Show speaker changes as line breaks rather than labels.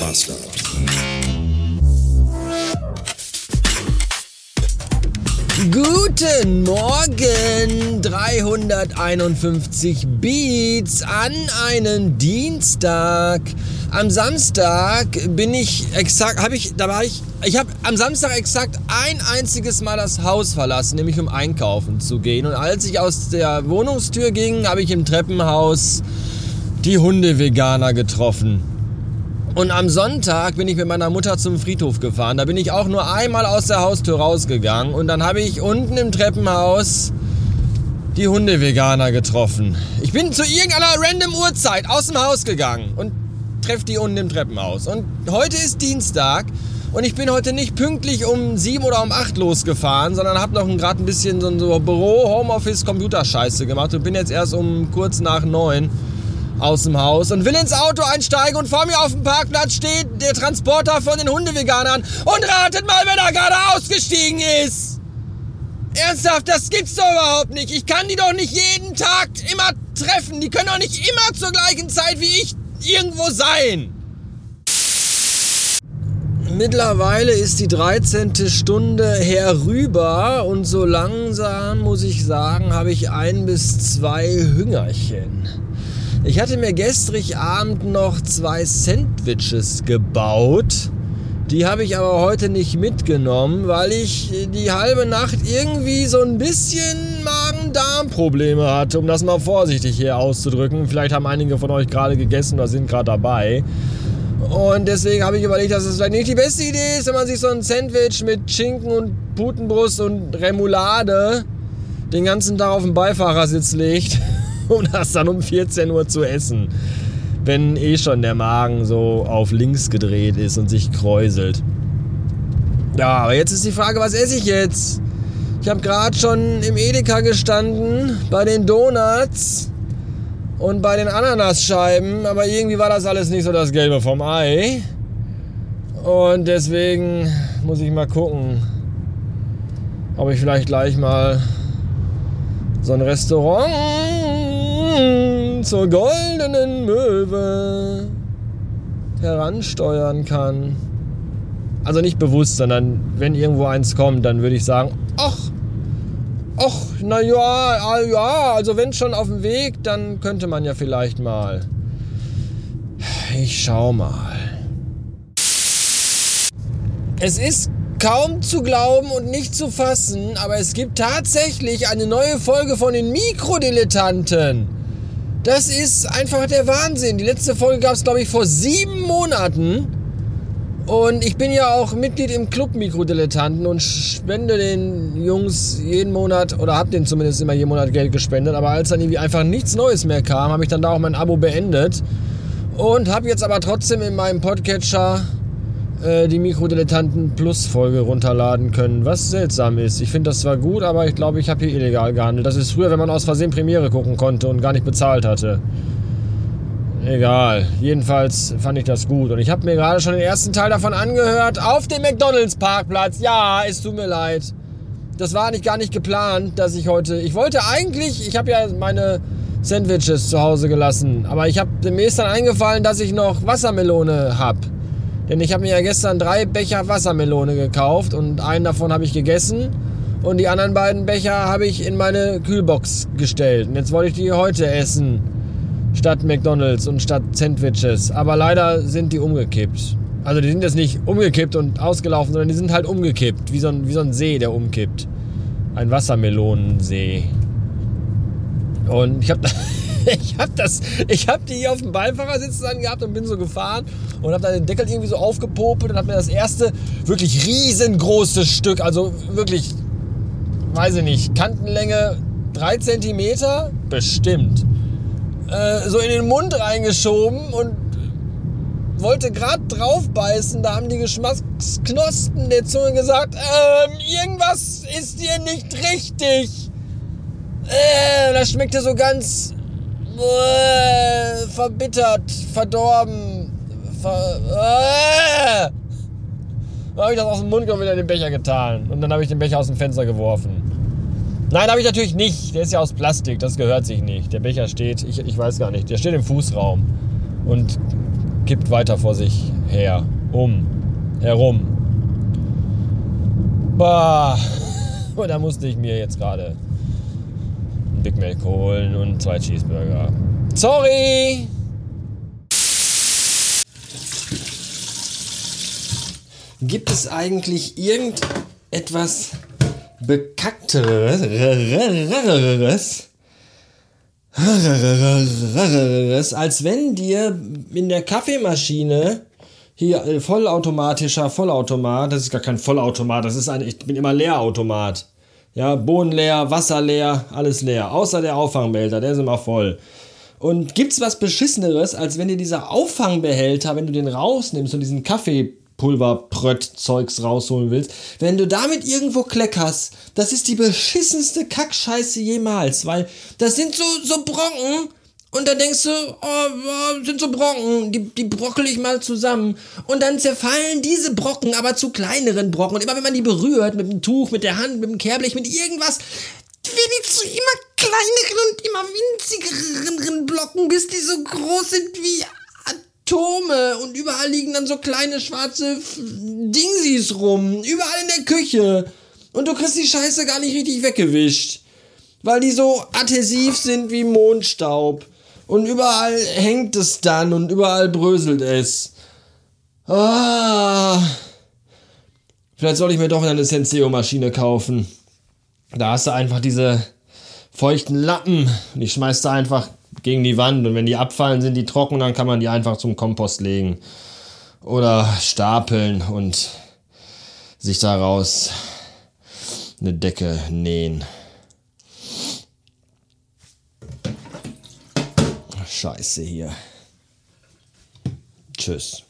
Master.
Guten Morgen, 351 Beats an einen Dienstag. Am Samstag bin ich exakt, habe ich, da war ich, ich habe am Samstag exakt ein einziges Mal das Haus verlassen, nämlich um einkaufen zu gehen. Und als ich aus der Wohnungstür ging, habe ich im Treppenhaus die Hunde-Veganer getroffen. Und am Sonntag bin ich mit meiner Mutter zum Friedhof gefahren. Da bin ich auch nur einmal aus der Haustür rausgegangen. Und dann habe ich unten im Treppenhaus die Hunde-Veganer getroffen. Ich bin zu irgendeiner random Uhrzeit aus dem Haus gegangen und treffe die unten im Treppenhaus. Und heute ist Dienstag. Und ich bin heute nicht pünktlich um sieben oder um acht losgefahren, sondern habe noch gerade ein bisschen so, so Büro, Homeoffice, Computerscheiße gemacht und bin jetzt erst um kurz nach neun aus dem Haus und will ins Auto einsteigen und vor mir auf dem Parkplatz steht der Transporter von den Hundeveganern und ratet mal, wer da gerade ausgestiegen ist. Ernsthaft, das gibt's doch überhaupt nicht. Ich kann die doch nicht jeden Tag immer treffen. Die können doch nicht immer zur gleichen Zeit wie ich irgendwo sein. Mittlerweile ist die 13. Stunde herüber und so langsam, muss ich sagen, habe ich ein bis zwei Hüngerchen. Ich hatte mir gestrig Abend noch zwei Sandwiches gebaut. Die habe ich aber heute nicht mitgenommen, weil ich die halbe Nacht irgendwie so ein bisschen Magen-Darm-Probleme hatte, um das mal vorsichtig hier auszudrücken. Vielleicht haben einige von euch gerade gegessen oder sind gerade dabei. Und deswegen habe ich überlegt, dass es vielleicht nicht die beste Idee ist, wenn man sich so ein Sandwich mit Schinken und Putenbrust und Remoulade den ganzen Tag auf den Beifahrersitz legt das dann um 14 Uhr zu essen. Wenn eh schon der Magen so auf links gedreht ist und sich kräuselt. Ja, aber jetzt ist die Frage, was esse ich jetzt? Ich habe gerade schon im Edeka gestanden, bei den Donuts und bei den Ananasscheiben, aber irgendwie war das alles nicht so das Gelbe vom Ei. Und deswegen muss ich mal gucken, ob ich vielleicht gleich mal so ein Restaurant zur goldenen Möwe heransteuern kann. Also nicht bewusst, sondern wenn irgendwo eins kommt, dann würde ich sagen, ach, ach, na ja, ja, also wenn schon auf dem Weg, dann könnte man ja vielleicht mal. Ich schau mal. Es ist kaum zu glauben und nicht zu fassen, aber es gibt tatsächlich eine neue Folge von den Mikrodilettanten. Das ist einfach der Wahnsinn. Die letzte Folge gab es, glaube ich, vor sieben Monaten. Und ich bin ja auch Mitglied im Club Mikrodilettanten und spende den Jungs jeden Monat, oder habe denen zumindest immer jeden Monat Geld gespendet. Aber als dann irgendwie einfach nichts Neues mehr kam, habe ich dann da auch mein Abo beendet. Und habe jetzt aber trotzdem in meinem Podcatcher äh, die Mikrodilettanten Plus Folge runterladen können, was seltsam ist. Ich finde das zwar gut, aber ich glaube, ich habe hier illegal gehandelt. Das ist früher, wenn man aus Versehen Premiere gucken konnte und gar nicht bezahlt hatte. Egal. Jedenfalls fand ich das gut. Und ich habe mir gerade schon den ersten Teil davon angehört. Auf dem McDonalds-Parkplatz. Ja, es tut mir leid. Das war nicht gar nicht geplant, dass ich heute. Ich wollte eigentlich. Ich habe ja meine Sandwiches zu Hause gelassen. Aber ich habe mir ist dann eingefallen, dass ich noch Wassermelone habe. Denn ich habe mir ja gestern drei Becher Wassermelone gekauft und einen davon habe ich gegessen und die anderen beiden Becher habe ich in meine Kühlbox gestellt. Und jetzt wollte ich die heute essen, statt McDonald's und statt Sandwiches. Aber leider sind die umgekippt. Also die sind jetzt nicht umgekippt und ausgelaufen, sondern die sind halt umgekippt, wie so ein, wie so ein See, der umkippt. Ein Wassermelonensee. Und ich habe ich habe das, ich habe die hier auf dem Beifahrersitz dann gehabt und bin so gefahren und habe dann den Deckel irgendwie so aufgepopelt und habe mir das erste wirklich riesengroße Stück, also wirklich, weiß ich nicht, Kantenlänge 3 cm, bestimmt, äh, so in den Mund reingeschoben und wollte gerade drauf beißen, da haben die Geschmacksknospen der Zunge gesagt, ähm, irgendwas ist hier nicht richtig. Äh, das schmeckte so ganz verbittert, verdorben. Ver äh. Dann habe ich das aus dem Mund und wieder in den Becher getan. Und dann habe ich den Becher aus dem Fenster geworfen. Nein, habe ich natürlich nicht. Der ist ja aus Plastik, das gehört sich nicht. Der Becher steht, ich, ich weiß gar nicht, der steht im Fußraum und kippt weiter vor sich her, um, herum. Bah. Und da musste ich mir jetzt gerade Big Mac holen und zwei Cheeseburger. Sorry! Gibt es eigentlich irgendetwas Bekackteres als wenn dir in der Kaffeemaschine hier vollautomatischer Vollautomat, das ist gar kein Vollautomat, das ist ein, ich bin immer Leerautomat. Ja, Boden leer, Wasser leer, alles leer, außer der Auffangbehälter, der ist immer voll. Und gibt's was beschisseneres, als wenn dir dieser Auffangbehälter, wenn du den rausnimmst und diesen Kaffee Pulverprött-Zeugs rausholen willst, wenn du damit irgendwo kleckerst, das ist die beschissenste Kackscheiße jemals, weil das sind so, so Brocken und dann denkst du, oh, sind so Brocken, die, die brockel ich mal zusammen. Und dann zerfallen diese Brocken aber zu kleineren Brocken. Und immer wenn man die berührt, mit dem Tuch, mit der Hand, mit dem Kehrblech, mit irgendwas, werden die zu immer kleineren und immer winzigeren Blocken, bis die so groß sind wie Atome und überall liegen dann so kleine schwarze Dingsies rum. Überall in der Küche. Und du kriegst die Scheiße gar nicht richtig weggewischt. Weil die so adhesiv sind wie Mondstaub. Und überall hängt es dann und überall bröselt es. Ah. Vielleicht soll ich mir doch eine Senseo-Maschine kaufen. Da hast du einfach diese feuchten Lappen. Und ich schmeiß da einfach gegen die Wand und wenn die abfallen, sind die trocken, dann kann man die einfach zum Kompost legen oder stapeln und sich daraus eine Decke nähen. Scheiße hier. Tschüss.